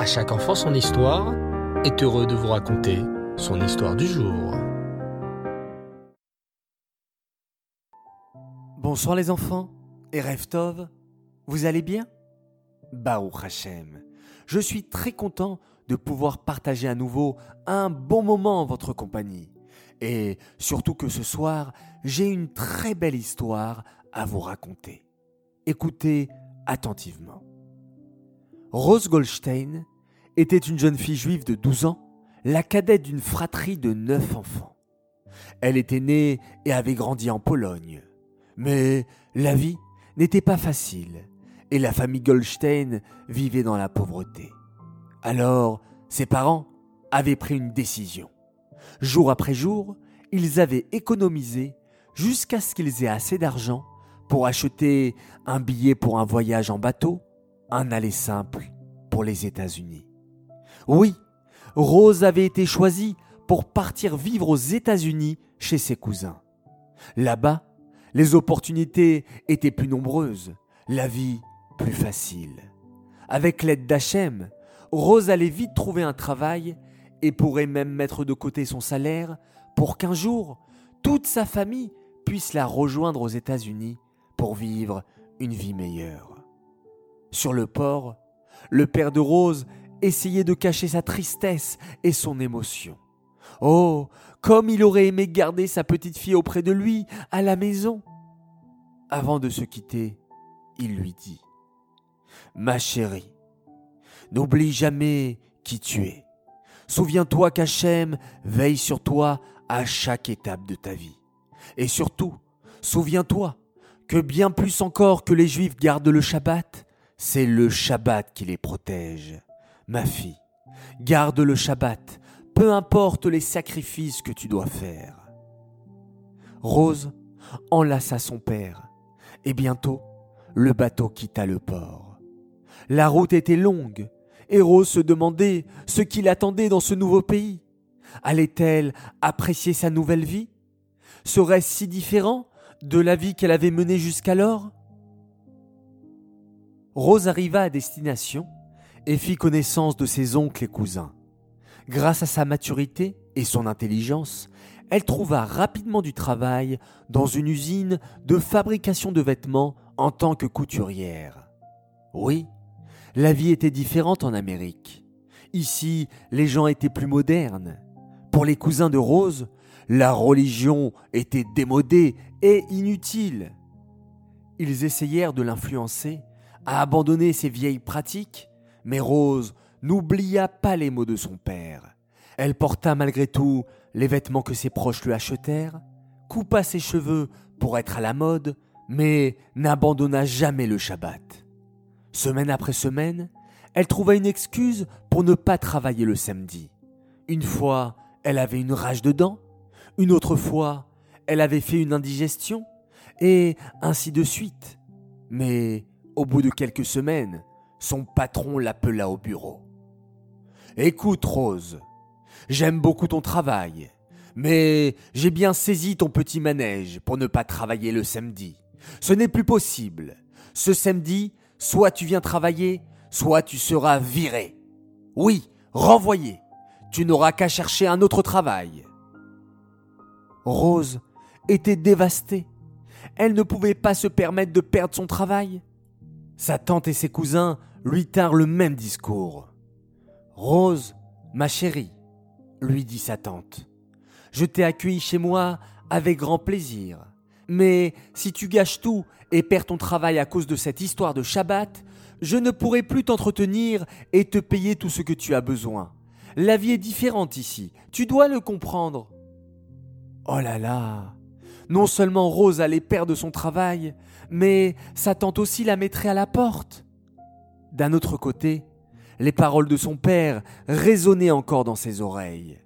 À chaque enfant son histoire est heureux de vous raconter son histoire du jour. Bonsoir les enfants et Reftov, vous allez bien? Baruch Hashem, je suis très content de pouvoir partager à nouveau un bon moment en votre compagnie. Et surtout que ce soir, j'ai une très belle histoire à vous raconter. Écoutez attentivement. Rose Goldstein était une jeune fille juive de 12 ans, la cadette d'une fratrie de 9 enfants. Elle était née et avait grandi en Pologne. Mais la vie n'était pas facile et la famille Goldstein vivait dans la pauvreté. Alors, ses parents avaient pris une décision. Jour après jour, ils avaient économisé jusqu'à ce qu'ils aient assez d'argent pour acheter un billet pour un voyage en bateau, un aller simple pour les États-Unis. Oui, Rose avait été choisie pour partir vivre aux États-Unis chez ses cousins. Là-bas, les opportunités étaient plus nombreuses, la vie plus facile. Avec l'aide d'Hachem, Rose allait vite trouver un travail et pourrait même mettre de côté son salaire pour qu'un jour, toute sa famille puisse la rejoindre aux États-Unis pour vivre une vie meilleure. Sur le port, le père de Rose essayait de cacher sa tristesse et son émotion. Oh, comme il aurait aimé garder sa petite fille auprès de lui, à la maison. Avant de se quitter, il lui dit Ma chérie, n'oublie jamais qui tu es. Souviens-toi qu'Hachem veille sur toi à chaque étape de ta vie. Et surtout, souviens-toi que bien plus encore que les Juifs gardent le Shabbat, c'est le Shabbat qui les protège. Ma fille, garde le Shabbat, peu importe les sacrifices que tu dois faire. Rose enlaça son père, et bientôt le bateau quitta le port. La route était longue, et Rose se demandait ce qui l'attendait dans ce nouveau pays. Allait-elle apprécier sa nouvelle vie? Serait-ce si différent de la vie qu'elle avait menée jusqu'alors? Rose arriva à destination et fit connaissance de ses oncles et cousins. Grâce à sa maturité et son intelligence, elle trouva rapidement du travail dans une usine de fabrication de vêtements en tant que couturière. Oui, la vie était différente en Amérique. Ici, les gens étaient plus modernes. Pour les cousins de Rose, la religion était démodée et inutile. Ils essayèrent de l'influencer à abandonner ses vieilles pratiques mais Rose n'oublia pas les mots de son père. Elle porta malgré tout les vêtements que ses proches lui achetèrent, coupa ses cheveux pour être à la mode, mais n'abandonna jamais le Shabbat. Semaine après semaine, elle trouva une excuse pour ne pas travailler le samedi. Une fois, elle avait une rage de dents, une autre fois, elle avait fait une indigestion, et ainsi de suite. Mais au bout de quelques semaines, son patron l'appela au bureau. Écoute, Rose, j'aime beaucoup ton travail, mais j'ai bien saisi ton petit manège pour ne pas travailler le samedi. Ce n'est plus possible. Ce samedi, soit tu viens travailler, soit tu seras viré. Oui, renvoyé. Tu n'auras qu'à chercher un autre travail. Rose était dévastée. Elle ne pouvait pas se permettre de perdre son travail. Sa tante et ses cousins lui tinrent le même discours. Rose, ma chérie, lui dit sa tante, je t'ai accueilli chez moi avec grand plaisir. Mais si tu gâches tout et perds ton travail à cause de cette histoire de Shabbat, je ne pourrai plus t'entretenir et te payer tout ce que tu as besoin. La vie est différente ici, tu dois le comprendre. Oh là là Non seulement Rose allait perdre son travail, mais sa tante aussi la mettrait à la porte. D'un autre côté, les paroles de son père résonnaient encore dans ses oreilles.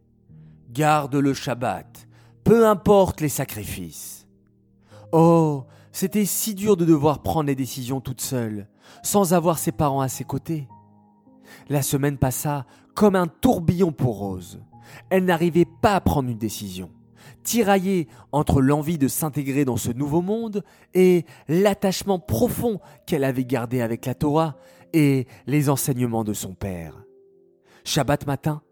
Garde le Shabbat, peu importe les sacrifices. Oh, c'était si dur de devoir prendre les décisions toute seule, sans avoir ses parents à ses côtés. La semaine passa comme un tourbillon pour Rose. Elle n'arrivait pas à prendre une décision, tiraillée entre l'envie de s'intégrer dans ce nouveau monde et l'attachement profond qu'elle avait gardé avec la Torah et les enseignements de son père. Shabbat matin,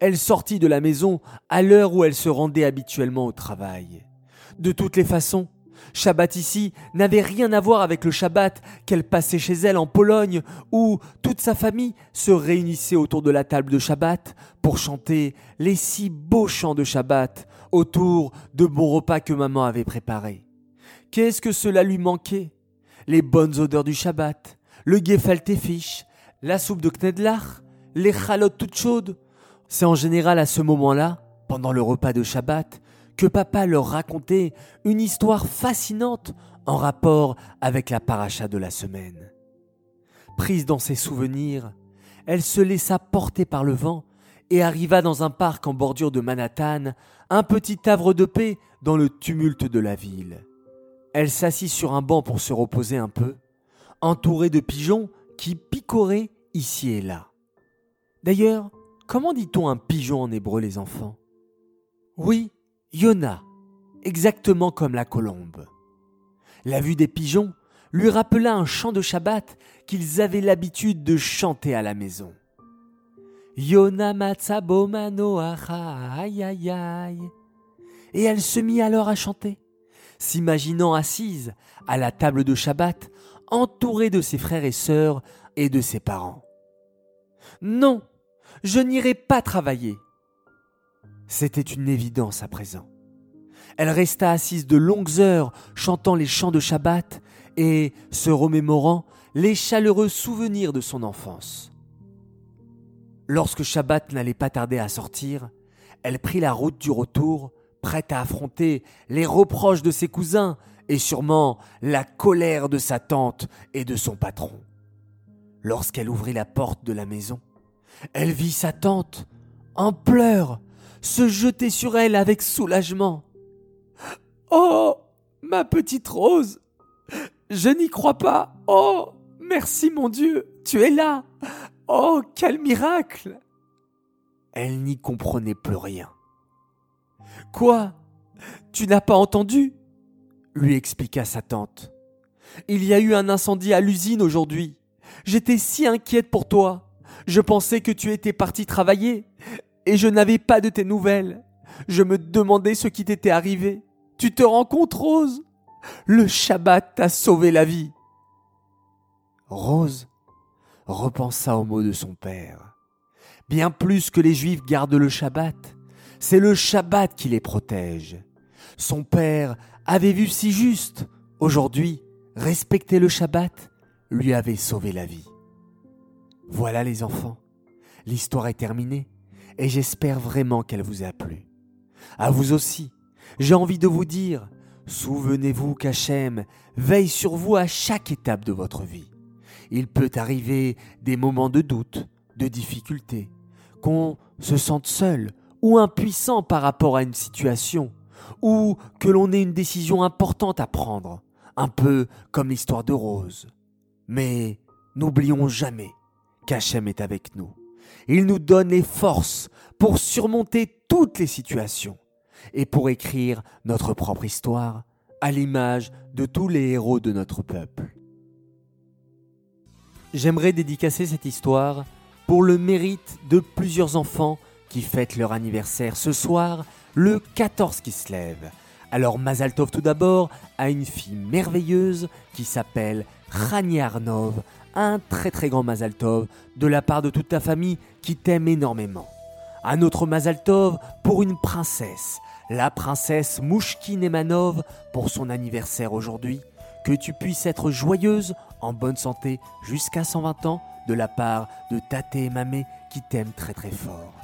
elle sortit de la maison à l'heure où elle se rendait habituellement au travail. De toutes les façons, Shabbat ici n'avait rien à voir avec le Shabbat qu'elle passait chez elle en Pologne, où toute sa famille se réunissait autour de la table de Shabbat pour chanter les si beaux chants de Shabbat autour de bons repas que maman avait préparés. Qu'est-ce que cela lui manquait? Les bonnes odeurs du Shabbat, le gefalte fish, la soupe de knedlach, les chalotes toutes chaudes. C'est en général à ce moment-là, pendant le repas de Shabbat, que papa leur racontait une histoire fascinante en rapport avec la paracha de la semaine. Prise dans ses souvenirs, elle se laissa porter par le vent et arriva dans un parc en bordure de Manhattan, un petit havre de paix dans le tumulte de la ville. Elle s'assit sur un banc pour se reposer un peu, entourée de pigeons qui picoraient ici et là. D'ailleurs, comment dit-on un pigeon en hébreu, les enfants? Oui, Yona, exactement comme la colombe. La vue des pigeons lui rappela un chant de Shabbat qu'ils avaient l'habitude de chanter à la maison. Yona aïe aïe aïe. Et elle se mit alors à chanter, s'imaginant assise à la table de Shabbat, entourée de ses frères et sœurs et de ses parents. Non, je n'irai pas travailler, c'était une évidence à présent. Elle resta assise de longues heures chantant les chants de Shabbat et se remémorant les chaleureux souvenirs de son enfance. Lorsque Shabbat n'allait pas tarder à sortir, elle prit la route du retour, prête à affronter les reproches de ses cousins et sûrement la colère de sa tante et de son patron. Lorsqu'elle ouvrit la porte de la maison, elle vit sa tante en pleurs se jeter sur elle avec soulagement. Oh, ma petite Rose, je n'y crois pas. Oh, merci mon Dieu, tu es là. Oh, quel miracle. Elle n'y comprenait plus rien. Quoi? Tu n'as pas entendu? lui expliqua sa tante. Il y a eu un incendie à l'usine aujourd'hui. J'étais si inquiète pour toi. Je pensais que tu étais parti travailler et je n'avais pas de tes nouvelles. Je me demandais ce qui t'était arrivé. Tu te rends compte, Rose? Le Shabbat t'a sauvé la vie. Rose repensa aux mots de son père. Bien plus que les Juifs gardent le Shabbat, c'est le Shabbat qui les protège. Son père avait vu si juste. Aujourd'hui, respecter le Shabbat lui avait sauvé la vie. Voilà les enfants, l'histoire est terminée et j'espère vraiment qu'elle vous a plu. À vous aussi, j'ai envie de vous dire, souvenez-vous qu'Hachem veille sur vous à chaque étape de votre vie. Il peut arriver des moments de doute, de difficulté, qu'on se sente seul ou impuissant par rapport à une situation, ou que l'on ait une décision importante à prendre, un peu comme l'histoire de Rose. Mais n'oublions jamais qu'Hachem est avec nous. Il nous donne les forces pour surmonter toutes les situations et pour écrire notre propre histoire à l'image de tous les héros de notre peuple. J'aimerais dédicacer cette histoire pour le mérite de plusieurs enfants qui fêtent leur anniversaire ce soir, le 14 qui se lève. Alors Mazaltov tout d'abord a une fille merveilleuse qui s'appelle Rani Arnov, un très très grand Mazaltov de la part de toute ta famille qui t'aime énormément. Un autre Mazaltov pour une princesse, la princesse Mouchkine Emanov pour son anniversaire aujourd'hui. Que tu puisses être joyeuse, en bonne santé, jusqu'à 120 ans, de la part de Tate et Mamé qui t'aiment très très fort.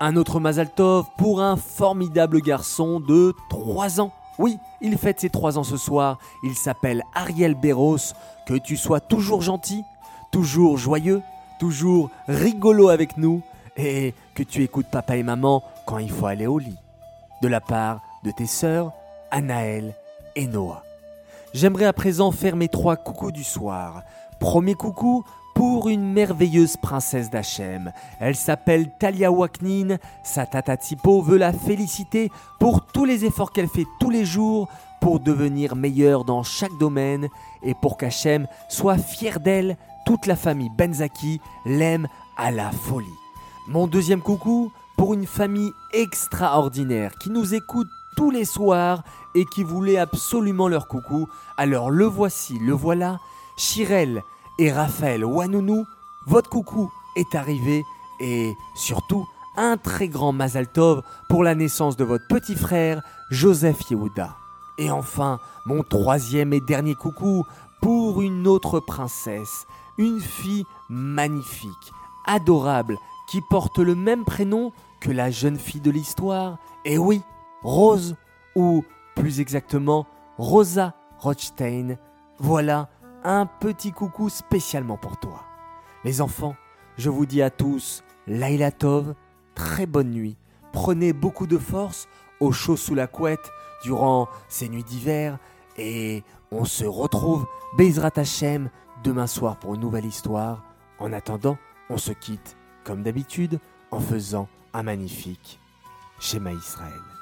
Un autre Mazaltov pour un formidable garçon de 3 ans. Oui, il fête ses 3 ans ce soir. Il s'appelle Ariel Béros. Que tu sois toujours gentil, toujours joyeux, toujours rigolo avec nous et que tu écoutes papa et maman quand il faut aller au lit. De la part de tes sœurs, Anaël et Noah. J'aimerais à présent faire mes trois coucous du soir. Premier coucou pour une merveilleuse princesse d'Hachem. Elle s'appelle Talia Waknin. Sa tata Tipo veut la féliciter pour tous les efforts qu'elle fait tous les jours pour devenir meilleure dans chaque domaine et pour qu'Hachem soit fier d'elle toute la famille Benzaki l'aime à la folie. Mon deuxième coucou pour une famille extraordinaire qui nous écoute tous les soirs et qui voulait absolument leur coucou. Alors le voici, le voilà, Chirel et Raphaël Wanounou, votre coucou est arrivé et surtout un très grand Mazal Tov pour la naissance de votre petit frère Joseph Yehuda. Et enfin, mon troisième et dernier coucou pour une autre princesse, une fille magnifique, adorable, qui porte le même prénom que la jeune fille de l'histoire. Et oui, Rose, ou plus exactement Rosa Rothstein. Voilà un petit coucou spécialement pour toi. Les enfants, je vous dis à tous, Laila Tov, très bonne nuit. Prenez beaucoup de force au chaud sous la couette durant ces nuits d'hiver et on se retrouve Bezrat Hashem demain soir pour une nouvelle histoire. En attendant, on se quitte comme d'habitude en faisant un magnifique schéma Israël.